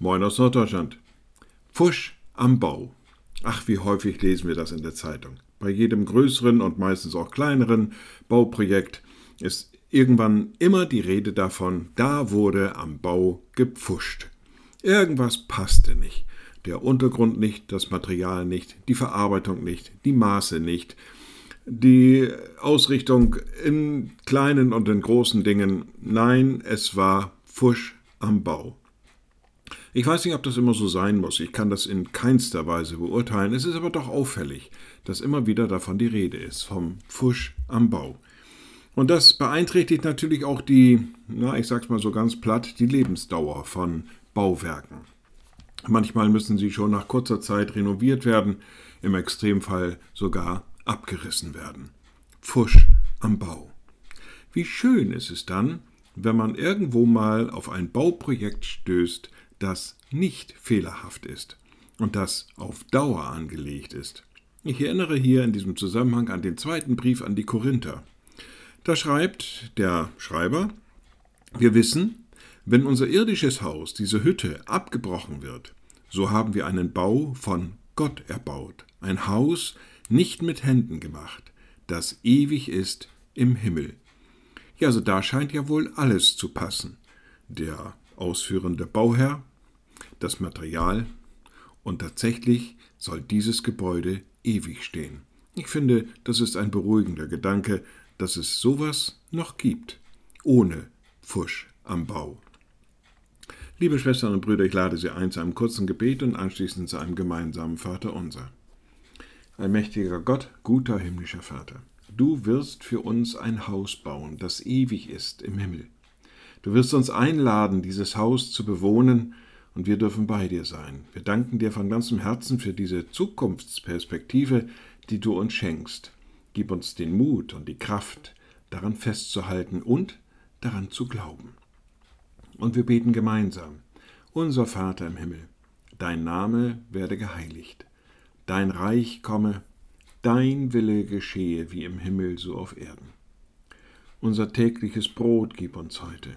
Moin aus Norddeutschland. Fusch am Bau. Ach, wie häufig lesen wir das in der Zeitung. Bei jedem größeren und meistens auch kleineren Bauprojekt ist irgendwann immer die Rede davon, da wurde am Bau gepfuscht. Irgendwas passte nicht. Der Untergrund nicht, das Material nicht, die Verarbeitung nicht, die Maße nicht, die Ausrichtung in kleinen und in großen Dingen. Nein, es war Fusch am Bau. Ich weiß nicht, ob das immer so sein muss. Ich kann das in keinster Weise beurteilen. Es ist aber doch auffällig, dass immer wieder davon die Rede ist, vom Fusch am Bau. Und das beeinträchtigt natürlich auch die, na, ich sag's mal so ganz platt, die Lebensdauer von Bauwerken. Manchmal müssen sie schon nach kurzer Zeit renoviert werden, im Extremfall sogar abgerissen werden. Fusch am Bau. Wie schön ist es dann, wenn man irgendwo mal auf ein Bauprojekt stößt, das nicht fehlerhaft ist und das auf Dauer angelegt ist. Ich erinnere hier in diesem Zusammenhang an den zweiten Brief an die Korinther. Da schreibt der Schreiber, wir wissen, wenn unser irdisches Haus, diese Hütte, abgebrochen wird, so haben wir einen Bau von Gott erbaut, ein Haus nicht mit Händen gemacht, das ewig ist im Himmel. Ja, also da scheint ja wohl alles zu passen. Der ausführende Bauherr, das Material und tatsächlich soll dieses Gebäude ewig stehen. Ich finde, das ist ein beruhigender Gedanke, dass es sowas noch gibt, ohne Fusch am Bau. Liebe Schwestern und Brüder, ich lade Sie ein zu einem kurzen Gebet und anschließend zu einem gemeinsamen Vater unser. Allmächtiger Gott, guter himmlischer Vater, du wirst für uns ein Haus bauen, das ewig ist im Himmel. Du wirst uns einladen, dieses Haus zu bewohnen, und wir dürfen bei dir sein. Wir danken dir von ganzem Herzen für diese Zukunftsperspektive, die du uns schenkst. Gib uns den Mut und die Kraft, daran festzuhalten und daran zu glauben. Und wir beten gemeinsam. Unser Vater im Himmel, dein Name werde geheiligt, dein Reich komme, dein Wille geschehe wie im Himmel so auf Erden. Unser tägliches Brot gib uns heute